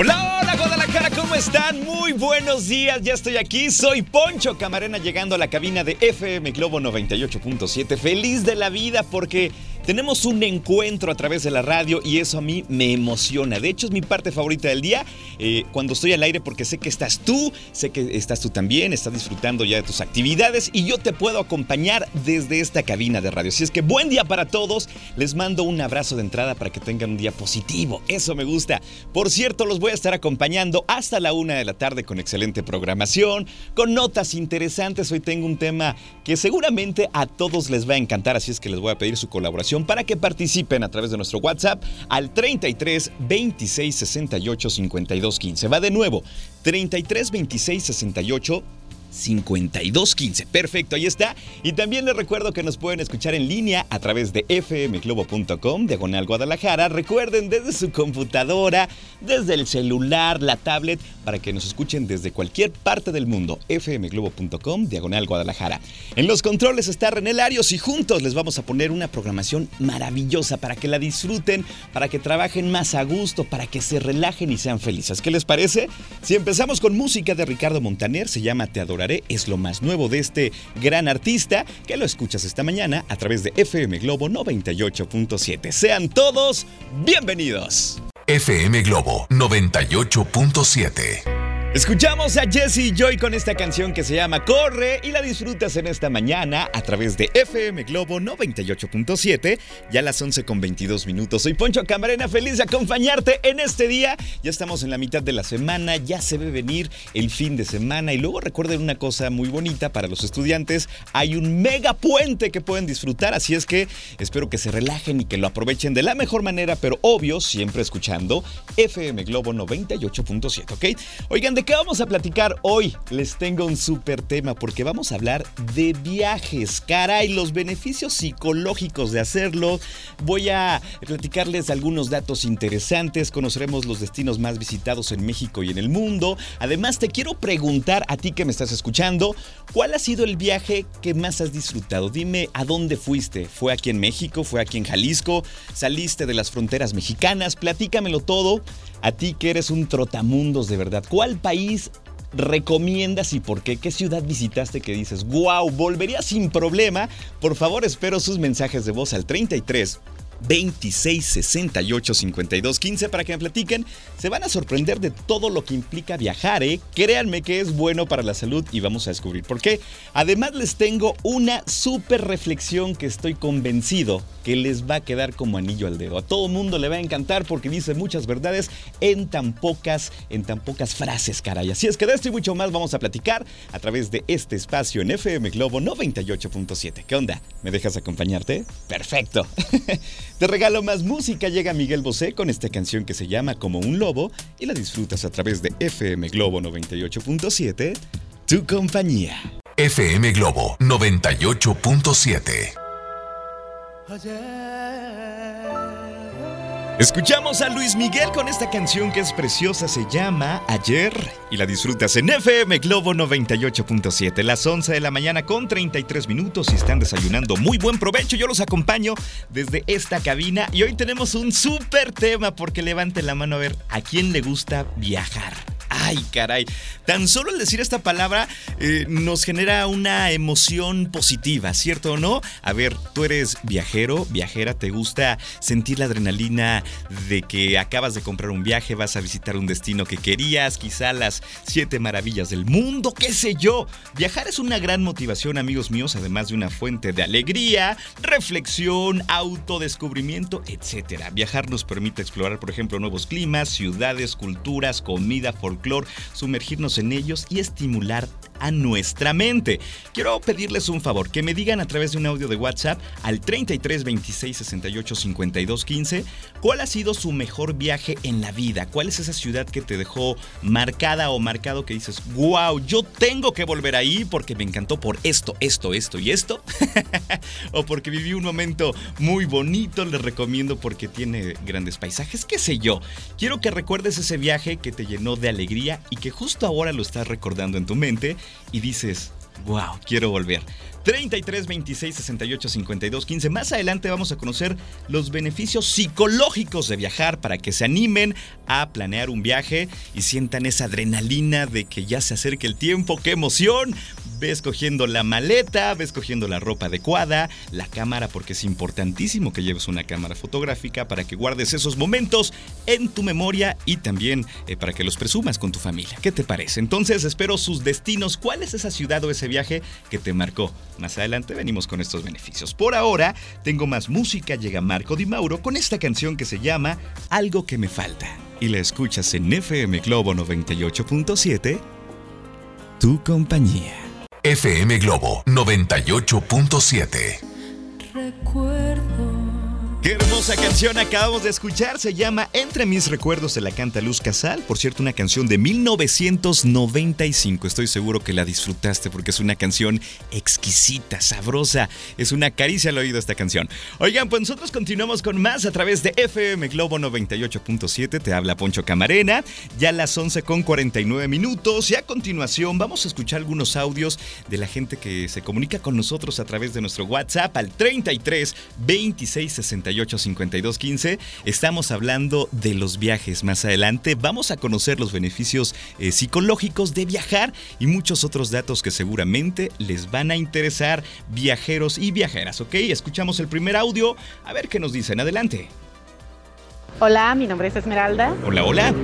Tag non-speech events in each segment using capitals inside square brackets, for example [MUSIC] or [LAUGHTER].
Hola, hola Guadalajara, ¿cómo están? Muy buenos días, ya estoy aquí. Soy Poncho Camarena llegando a la cabina de FM Globo 98.7. Feliz de la vida porque tenemos un encuentro a través de la radio y eso a mí me emociona. De hecho, es mi parte favorita del día eh, cuando estoy al aire porque sé que estás tú, sé que estás tú también, estás disfrutando ya de tus actividades y yo te puedo acompañar desde esta cabina de radio. Así es que buen día para todos. Les mando un abrazo de entrada para que tengan un día positivo. Eso me gusta. Por cierto, los voy a estar acompañando hasta la una de la tarde con excelente programación, con notas interesantes. Hoy tengo un tema que seguramente a todos les va a encantar, así es que les voy a pedir su colaboración para que participen a través de nuestro WhatsApp al 33 26 68 52 15. Va de nuevo, 33 26 68 5215. Perfecto, ahí está. Y también les recuerdo que nos pueden escuchar en línea a través de fmglobo.com, diagonal Guadalajara. Recuerden desde su computadora, desde el celular, la tablet, para que nos escuchen desde cualquier parte del mundo. fmglobo.com, diagonal Guadalajara. En los controles está René Larios y juntos les vamos a poner una programación maravillosa para que la disfruten, para que trabajen más a gusto, para que se relajen y sean felices. ¿Qué les parece? Si empezamos con música de Ricardo Montaner, se llama Te Es lo más nuevo de este gran artista que lo escuchas esta mañana a través de FM Globo 98.7. Sean todos bienvenidos. FM Globo 98.7. Escuchamos a Jesse Joy con esta canción que se llama Corre y la disfrutas en esta mañana a través de FM Globo 98.7, ya a las 11 con 22 minutos. Soy Poncho Camarena, feliz de acompañarte en este día. Ya estamos en la mitad de la semana, ya se ve venir el fin de semana y luego recuerden una cosa muy bonita para los estudiantes, hay un mega puente que pueden disfrutar, así es que espero que se relajen y que lo aprovechen de la mejor manera, pero obvio, siempre escuchando FM Globo 98.7, ¿ok? Oigan, ¿De qué vamos a platicar hoy? Les tengo un súper tema porque vamos a hablar de viajes. Caray, los beneficios psicológicos de hacerlo. Voy a platicarles algunos datos interesantes. Conoceremos los destinos más visitados en México y en el mundo. Además, te quiero preguntar a ti que me estás escuchando, ¿cuál ha sido el viaje que más has disfrutado? Dime a dónde fuiste. ¿Fue aquí en México? ¿Fue aquí en Jalisco? ¿Saliste de las fronteras mexicanas? Platícamelo todo. A ti que eres un trotamundos de verdad. ¿Cuál país recomiendas y por qué? ¿Qué ciudad visitaste que dices, wow, volvería sin problema? Por favor, espero sus mensajes de voz al 33 26 68 52 15 para que me platiquen. Se van a sorprender de todo lo que implica viajar, ¿eh? Créanme que es bueno para la salud y vamos a descubrir por qué. Además, les tengo una súper reflexión que estoy convencido que les va a quedar como anillo al dedo. A todo mundo le va a encantar porque dice muchas verdades en tan pocas, en tan pocas frases, caray. Así es que de esto y mucho más vamos a platicar a través de este espacio en FM Globo 98.7. ¿Qué onda? ¿Me dejas acompañarte? Perfecto. [LAUGHS] Te regalo más música. Llega Miguel Bosé con esta canción que se llama Como un lobo y la disfrutas a través de FM Globo 98.7, tu compañía. FM Globo 98.7. Escuchamos a Luis Miguel con esta canción que es preciosa, se llama Ayer y la disfrutas en FM Globo 98.7, las 11 de la mañana con 33 minutos y están desayunando. Muy buen provecho, yo los acompaño desde esta cabina y hoy tenemos un súper tema porque levanten la mano a ver a quién le gusta viajar. Ay, caray. Tan solo el decir esta palabra eh, nos genera una emoción positiva, ¿cierto o no? A ver, tú eres viajero, viajera, ¿te gusta sentir la adrenalina de que acabas de comprar un viaje, vas a visitar un destino que querías, quizá las siete maravillas del mundo, qué sé yo? Viajar es una gran motivación, amigos míos, además de una fuente de alegría, reflexión, autodescubrimiento, etc. Viajar nos permite explorar, por ejemplo, nuevos climas, ciudades, culturas, comida, folclore, sumergirnos en ellos y estimular a nuestra mente. Quiero pedirles un favor, que me digan a través de un audio de WhatsApp al 33 26 68 52 15 cuál ha sido su mejor viaje en la vida, cuál es esa ciudad que te dejó marcada o marcado que dices, wow, yo tengo que volver ahí porque me encantó por esto, esto, esto y esto, [LAUGHS] o porque viví un momento muy bonito, les recomiendo porque tiene grandes paisajes, qué sé yo. Quiero que recuerdes ese viaje que te llenó de alegría y que justo ahora lo estás recordando en tu mente y dices, wow, quiero volver. 33 26 68 52 15. Más adelante vamos a conocer los beneficios psicológicos de viajar para que se animen a planear un viaje y sientan esa adrenalina de que ya se acerque el tiempo. ¡Qué emoción! Ves cogiendo la maleta, ves cogiendo la ropa adecuada, la cámara, porque es importantísimo que lleves una cámara fotográfica para que guardes esos momentos en tu memoria y también eh, para que los presumas con tu familia. ¿Qué te parece? Entonces espero sus destinos. ¿Cuál es esa ciudad o ese viaje que te marcó? Más adelante venimos con estos beneficios. Por ahora, tengo más música. Llega Marco Di Mauro con esta canción que se llama Algo que me falta. Y la escuchas en FM Globo 98.7, tu compañía. FM Globo 98.7. Recuerdo. Qué hermosa canción acabamos de escuchar, se llama Entre mis recuerdos de la canta Luz Casal, por cierto una canción de 1995, estoy seguro que la disfrutaste porque es una canción exquisita, sabrosa, es una caricia al oído esta canción. Oigan, pues nosotros continuamos con más a través de FM Globo 98.7, te habla Poncho Camarena, ya las 11 con 49 minutos. Y a continuación vamos a escuchar algunos audios de la gente que se comunica con nosotros a través de nuestro WhatsApp al 33 26 68 52 15. Estamos hablando de los viajes. Más adelante vamos a conocer los beneficios eh, psicológicos de viajar y muchos otros datos que seguramente les van a interesar viajeros y viajeras. ¿Ok? Escuchamos el primer audio. A ver qué nos dicen. Adelante. Hola, mi nombre es Esmeralda Hola, hola.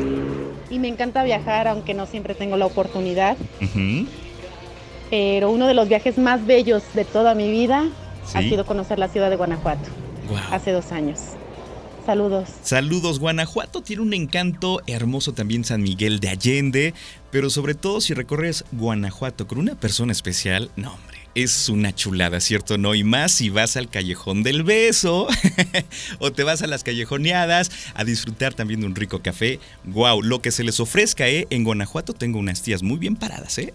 y me encanta viajar, aunque no siempre tengo la oportunidad. Pero uno de los viajes más bellos de toda mi vida ha sido conocer la ciudad de Guanajuato Hace dos años. Saludos. Saludos, Guanajuato tiene un encanto hermoso también San Miguel de Allende, pero sobre todo si recorres Guanajuato con una persona especial, no hombre, es una chulada, ¿cierto? No, y más si vas al callejón del beso [LAUGHS] o te vas a las callejoneadas a disfrutar también de un rico café. Wow, lo que se les ofrezca, ¿eh? En Guanajuato tengo unas tías muy bien paradas, ¿eh?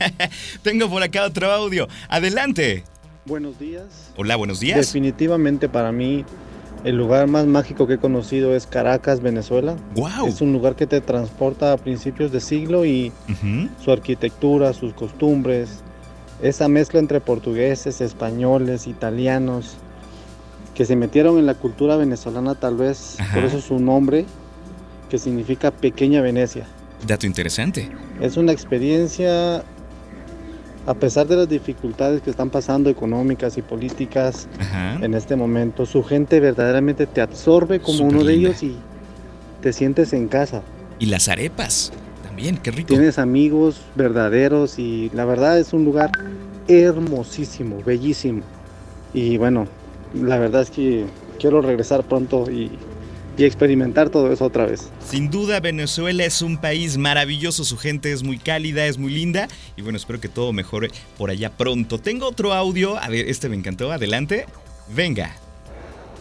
[LAUGHS] tengo por acá otro audio. Adelante. Buenos días. Hola, buenos días. Definitivamente para mí el lugar más mágico que he conocido es Caracas, Venezuela. Wow. Es un lugar que te transporta a principios de siglo y su arquitectura, sus costumbres, esa mezcla entre portugueses, españoles, italianos, que se metieron en la cultura venezolana tal vez, Ajá. por eso su nombre, que significa pequeña Venecia. Dato interesante. Es una experiencia, a pesar de las dificultades que están pasando económicas y políticas, Ajá. en este momento. Su gente verdaderamente te absorbe como uno de ellos y te sientes en casa. Y las arepas. También, qué rico. Tienes amigos verdaderos y la verdad es un lugar hermosísimo, bellísimo. Y bueno, la verdad es que quiero regresar pronto y, y experimentar todo eso otra vez. Sin duda, Venezuela es un país maravilloso, su gente es muy cálida, es muy linda y bueno, espero que todo mejore por allá pronto. Tengo otro audio, a ver, este me encantó, adelante. Venga,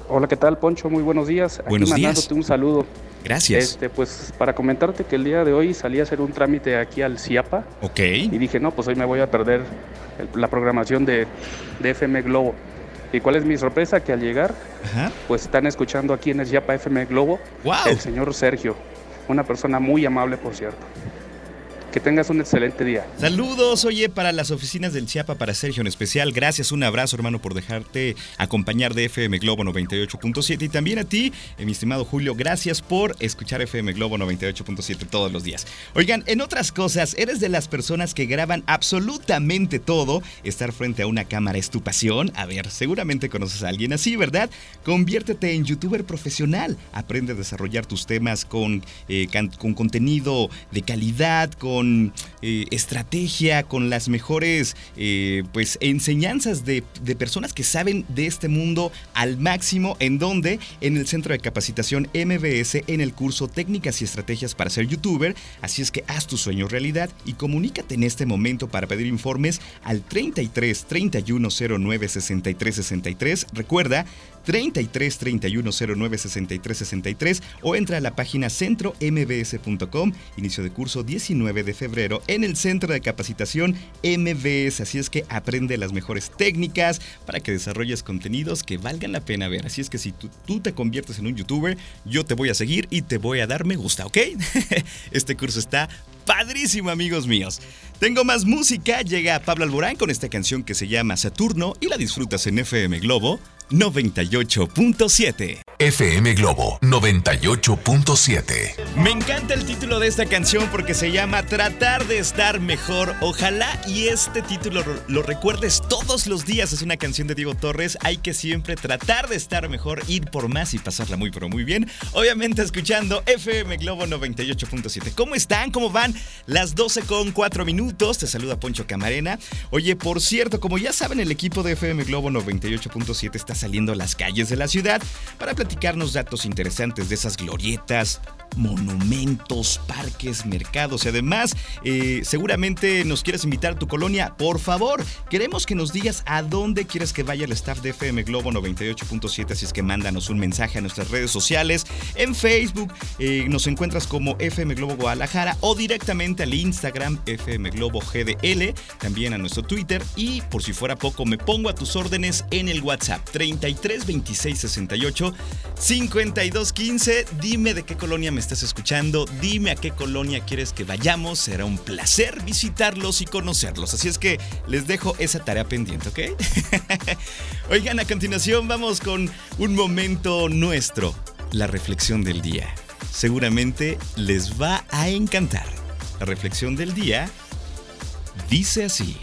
Hola, ¿qué tal, Poncho? Muy buenos días. Aquí Buenos días. mandándote un saludo. gracias. Este, pues para comentarte que el día de hoy salí a hacer un trámite aquí al CIAPA Ok, y dije, no, pues hoy me voy a perder el- la programación de, de FM Globo. ¿Y cuál es mi sorpresa? Que al llegar, ajá, pues están escuchando aquí en el CIAPA FM Globo wow. el señor Sergio, una persona muy amable, por cierto. Que tengas un excelente día. Saludos, oye, para las oficinas del Chiapa, para Sergio en especial. Gracias, un abrazo, hermano, por dejarte acompañar de FM Globo 98.7. Y también a ti, eh, mi estimado Julio, gracias por escuchar FM Globo 98.7 todos los días. Oigan, en otras cosas, eres de las personas que graban absolutamente todo. Estar frente a una cámara es tu pasión. A ver, seguramente conoces a alguien así, ¿verdad? Conviértete en youtuber profesional. Aprende a desarrollar tus temas con, eh, con contenido de calidad, con eh, estrategia, con las mejores eh, pues, enseñanzas de, de personas que saben de este mundo al máximo. ¿En donde En el Centro de Capacitación MBS en el curso Técnicas y Estrategias para ser youtuber. Así es que haz tu sueño realidad y comunícate en este momento para pedir informes al 33 31 09 63 63. Recuerda, 33 31 09 63 63 o entra a la página centrombs.com. Inicio de curso 19 de febrero en el Centro de Capacitación MBS. Así es que aprende las mejores técnicas para que desarrolles contenidos que valgan la pena ver. Así es que si tú, tú te conviertes en un youtuber, yo te voy a seguir y te voy a dar me gusta, ¿ok? [LAUGHS] Este curso está padrísimo, amigos míos. Tengo más música, llega Pablo Alborán con esta canción que se llama Saturno y la disfrutas en FM Globo 98.7. FM Globo 98.7. Me encanta el título de esta canción porque se llama Tratar de estar mejor. Ojalá y este título lo recuerdes todos los días. Es una canción de Diego Torres. Hay que siempre tratar de estar mejor, ir por más y pasarla muy pero muy bien. Obviamente escuchando FM Globo 98.7. ¿Cómo están? ¿Cómo van? Las 12 con 4 minutos. Te saluda Poncho Camarena. Oye, por cierto, como ya saben, el equipo de FM Globo 98.7 está saliendo a las calles de la ciudad para platicarnos datos interesantes de esas glorietas, monumentos, parques, mercados y además eh, seguramente nos quieres invitar a tu colonia, por favor, queremos que nos digas a dónde quieres que vaya el staff de FM Globo 98.7, así es que mándanos un mensaje a nuestras redes sociales, en Facebook eh, nos encuentras como FM Globo Guadalajara o directamente al Instagram FM Globo GDL, también a nuestro Twitter y por si fuera poco me pongo a tus órdenes en el WhatsApp 33 26 68 52 15, dime de qué colonia me estás escuchando, dime a qué colonia quieres que vayamos, será un placer visitarlos y conocerlos. Así es que les dejo esa tarea pendiente, ¿ok? [LAUGHS] Oigan, a continuación vamos con un momento nuestro, la reflexión del día. Seguramente les va a encantar. La reflexión del día dice así.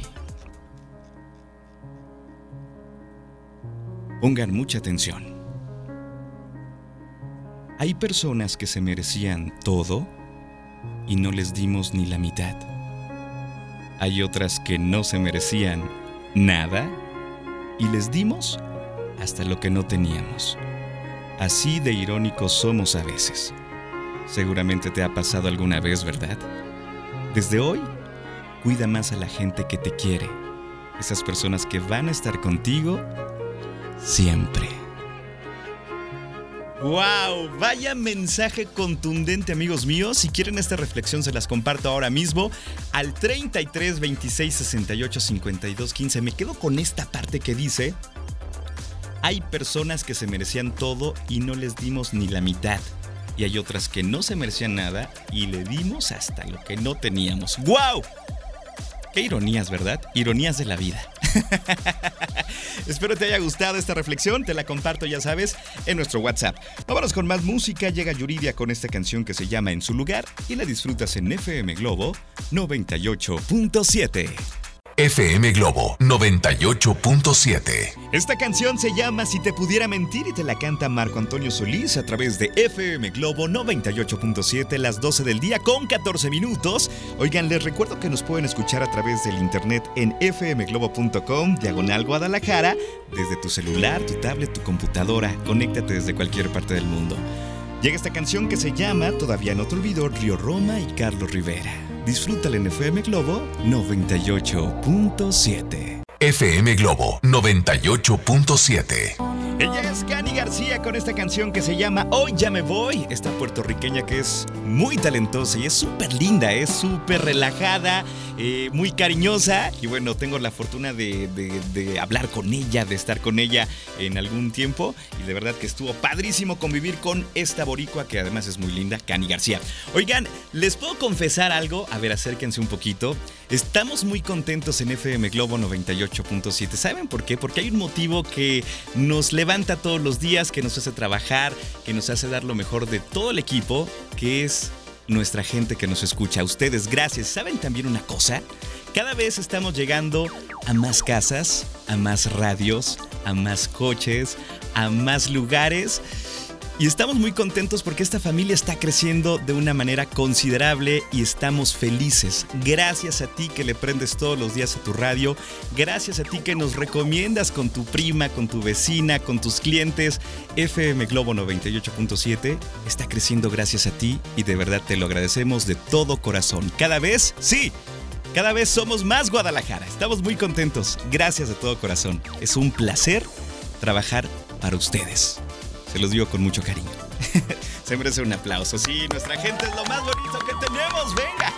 Pongan mucha atención. Hay personas que se merecían todo y no les dimos ni la mitad. Hay otras que no se merecían nada y les dimos hasta lo que no teníamos. Así de irónicos somos a veces. Seguramente te ha pasado alguna vez, ¿verdad? Desde hoy, cuida más a la gente que te quiere, esas personas que van a estar contigo siempre. ¡Wow! Vaya mensaje contundente, amigos míos. Si quieren esta reflexión, se las comparto ahora mismo al 33 26 68 52 15. Me quedo con esta parte que dice: Hay personas que se merecían todo y no les dimos ni la mitad. Y hay otras que no se merecían nada y le dimos hasta lo que no teníamos. ¡Wow! Qué ironías, ¿verdad? Ironías de la vida. [LAUGHS] Espero te haya gustado esta reflexión, te la comparto ya sabes en nuestro WhatsApp. Vámonos con más música, llega Yuridia con esta canción que se llama En su lugar y la disfrutas en FM Globo 98.7. FM Globo 98.7. Esta canción se llama Si te pudiera mentir y te la canta Marco Antonio Solís a través de FM Globo 98.7 las 12 del día con 14 minutos. Oigan, les recuerdo que nos pueden escuchar a través del internet en fmglobo.com, diagonal Guadalajara, desde tu celular, tu tablet, tu computadora. Conéctate desde cualquier parte del mundo. Llega esta canción que se llama Todavía no te olvido, Río Roma y Carlos Rivera. Disfrútala en FM Globo 98.7. FM Globo 98.7. Ella es Cani García con esta canción que se llama Hoy ya me voy. Esta puertorriqueña que es muy talentosa y es súper linda, es súper relajada, eh, muy cariñosa. Y bueno, tengo la fortuna de, hablar con ella, de estar con ella en algún tiempo. Y de verdad que estuvo padrísimo convivir con esta boricua que además es muy linda, Cani García. Oigan, ¿les puedo confesar algo? A ver, acérquense un poquito. Estamos muy contentos en FM Globo 98.7. ¿Saben por qué? Porque hay un motivo que nos levanta todos los días, que nos hace trabajar, que nos hace dar lo mejor de todo el equipo, que es nuestra gente que nos escucha. A ustedes, gracias. ¿Saben también una cosa? Cada vez estamos llegando a más casas, a más radios, a más coches, a más lugares. Y estamos muy contentos porque esta familia está creciendo de una manera considerable y estamos felices. Gracias a ti que le prendes todos los días a tu radio. Gracias a ti que nos recomiendas con tu prima, con tu vecina, con tus clientes. FM Globo 98.7 está creciendo gracias a ti y de verdad te lo agradecemos de todo corazón. Cada vez, sí. Cada vez somos más Guadalajara. Estamos muy contentos. Gracias de todo corazón. Es un placer trabajar para ustedes. Se los digo con mucho cariño. [LAUGHS] Se merece un aplauso. Sí, nuestra gente es lo más bonito que tenemos. Venga.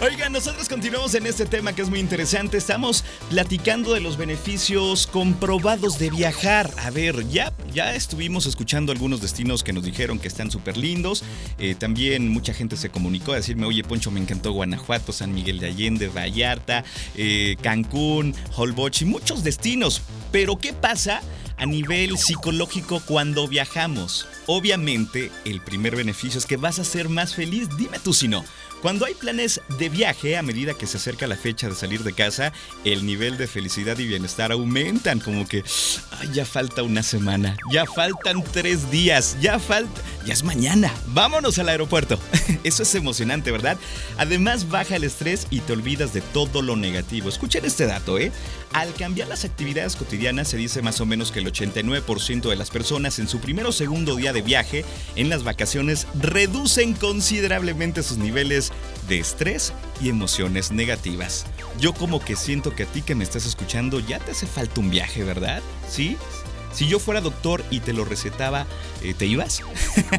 [LAUGHS] Oigan, nosotros continuamos en este tema que es muy interesante. Estamos platicando de los beneficios comprobados de viajar. A ver, ya, ya estuvimos escuchando algunos destinos que nos dijeron que están súper lindos. Eh, también mucha gente se comunicó a decirme, oye Poncho, me encantó Guanajuato, San Miguel de Allende, Vallarta, eh, Cancún, Holbox y muchos destinos. Pero ¿qué pasa? A nivel psicológico cuando viajamos. Obviamente, el primer beneficio es que vas a ser más feliz, dime tú si no. Cuando hay planes de viaje, a medida que se acerca la fecha de salir de casa, el nivel de felicidad y bienestar aumentan, como que "Ay, ya falta una semana, ya faltan tres días, ya falta, ya es mañana, vámonos al aeropuerto. [LAUGHS] Eso es emocionante, ¿verdad? Además baja el estrés y te olvidas de todo lo negativo. Escuchen este dato, ¿eh? Al cambiar las actividades cotidianas se dice más o menos que el 89% de las personas en su primer o segundo día de viaje en las vacaciones reducen considerablemente sus niveles de estrés y emociones negativas. Yo como que siento que a ti que me estás escuchando ya te hace falta un viaje, ¿verdad? ¿Sí? Si yo fuera doctor y te lo recetaba, eh, ¿te ibas?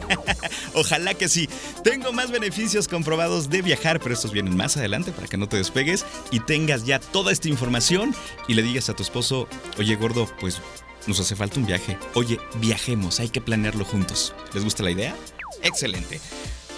[LAUGHS] Ojalá que sí. Tengo más beneficios comprobados de viajar, pero estos vienen más adelante para que no te despegues y tengas ya toda esta información y le digas a tu esposo, oye gordo, pues nos hace falta un viaje. Oye, viajemos, hay que planearlo juntos. ¿Les gusta la idea? Excelente.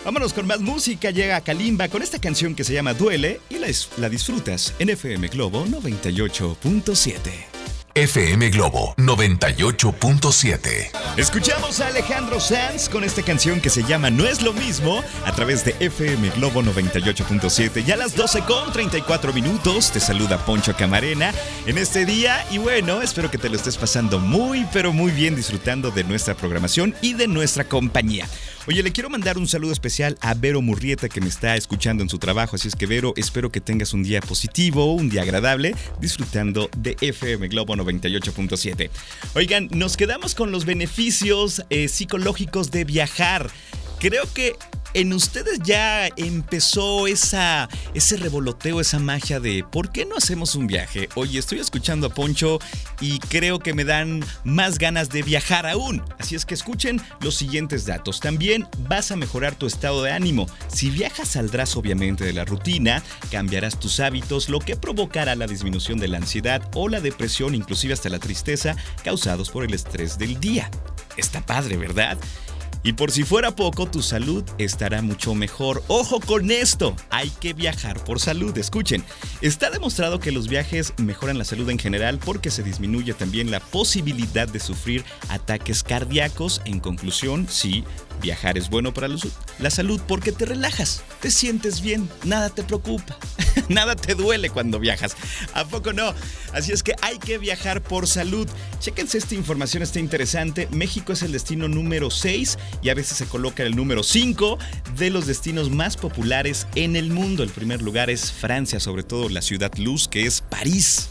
Vámonos con más música. Llega Kalimba con esta canción que se llama Duele y la, la disfrutas en FM Globo 98.7. FM Globo 98.7. Escuchamos a Alejandro Sanz con esta canción que se llama No es lo mismo a través de FM Globo 98.7. Ya a las 12 con 34 minutos te saluda Poncho Camarena en este día y bueno, espero que te lo estés pasando muy pero muy bien disfrutando de nuestra programación y de nuestra compañía. Oye, le quiero mandar un saludo especial a Vero Murrieta que me está escuchando en su trabajo, así es que Vero, espero que tengas un día positivo, un día agradable, disfrutando de FM Globo 98.7. Oigan, nos quedamos con los beneficios eh, psicológicos de viajar. Creo que en ustedes ya empezó esa, ese revoloteo, esa magia de ¿por qué no hacemos un viaje? Oye, estoy escuchando a Poncho y creo que me dan más ganas de viajar aún. Así es que escuchen los siguientes datos. También vas a mejorar tu estado de ánimo. Si viajas saldrás obviamente de la rutina, cambiarás tus hábitos, lo que provocará la disminución de la ansiedad o la depresión, inclusive hasta la tristeza, causados por el estrés del día. Está padre, ¿verdad? Y por si fuera poco, tu salud estará mucho mejor. Ojo con esto, hay que viajar por salud. Escuchen, está demostrado que los viajes mejoran la salud en general porque se disminuye también la posibilidad de sufrir ataques cardíacos. En conclusión, sí, viajar es bueno para la salud porque te relajas, te sientes bien, nada te preocupa, [LAUGHS] nada te duele cuando viajas. ¿A poco no? Así es que hay que viajar por salud. Chéquense esta información, está interesante. México es el destino número 6 y a veces se coloca el número 5 de los destinos más populares en el mundo. El primer lugar es Francia, sobre todo la ciudad luz, que es París.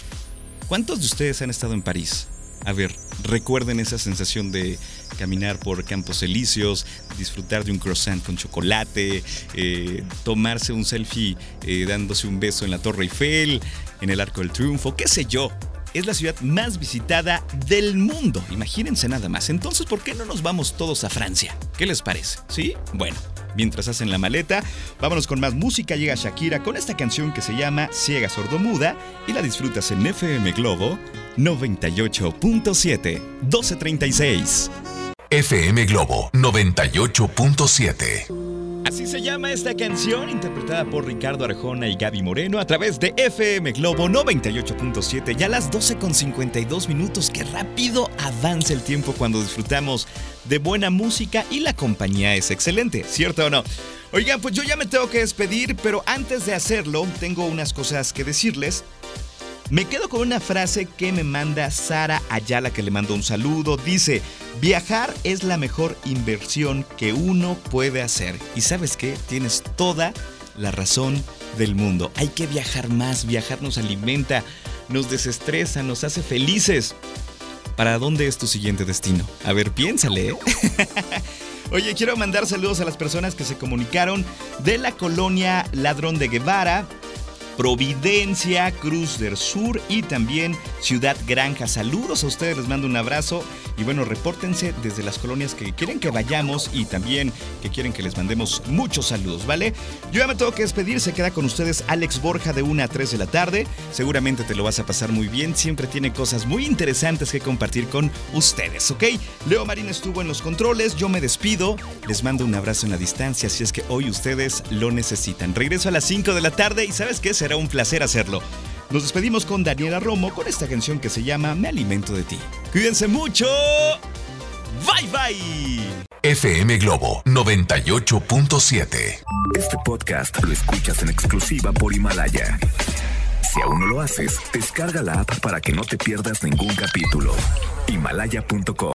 ¿Cuántos de ustedes han estado en París? A ver, recuerden esa sensación de caminar por campos elíseos, disfrutar de un croissant con chocolate, eh, tomarse un selfie eh, dándose un beso en la Torre Eiffel, en el Arco del Triunfo, qué sé yo. es la ciudad más visitada del mundo. Imagínense nada más. Entonces, ¿por qué no nos vamos todos a Francia? ¿Qué les parece? ¿Sí? Bueno. Mientras hacen la maleta, vámonos con más música. Llega Shakira con esta canción que se llama Ciega Sordomuda y la disfrutas en FM Globo 98.7 1236. FM Globo 98.7 Así se llama esta canción, interpretada por Ricardo Arjona y Gaby Moreno a través de FM Globo 98.7. Ya a las 12 con 52 minutos, qué rápido avanza el tiempo cuando disfrutamos de buena música y la compañía es excelente, ¿cierto o no? Oigan, pues yo ya me tengo que despedir, pero antes de hacerlo, tengo unas cosas que decirles. Me quedo con una frase que me manda Sara Ayala, que le mando un saludo. Dice, viajar es la mejor inversión que uno puede hacer. Y sabes qué, tienes toda la razón del mundo. Hay que viajar más, viajar nos alimenta, nos desestresa, nos hace felices. ¿Para dónde es tu siguiente destino? A ver, piénsale. ¿eh? [LAUGHS] Oye, quiero mandar saludos a las personas que se comunicaron de la colonia Ladrón de Guevara, Providencia, Cruz del Sur y también Ciudad Granja. Saludos a ustedes, les mando un abrazo y bueno, repórtense desde las colonias que quieren que vayamos y también que quieren que les mandemos muchos saludos, ¿vale? Yo ya me tengo que despedir, se queda con ustedes Alex Borja de 1 a 3 de la tarde. Seguramente te lo vas a pasar muy bien, siempre tiene cosas muy interesantes que compartir con ustedes, ¿ok? Leo Marín estuvo en los controles, yo me despido, les mando un abrazo en la distancia si es que hoy ustedes lo necesitan. Regreso a las 5 de la tarde y ¿sabes qué? Será un placer hacerlo. Nos despedimos con Daniela Romo con esta canción que se llama Me alimento de ti. Cuídense mucho. Bye bye. FM Globo 98.7. Este podcast lo escuchas en exclusiva por Himalaya. Si aún no lo haces, descarga la app para que no te pierdas ningún capítulo. Himalaya.com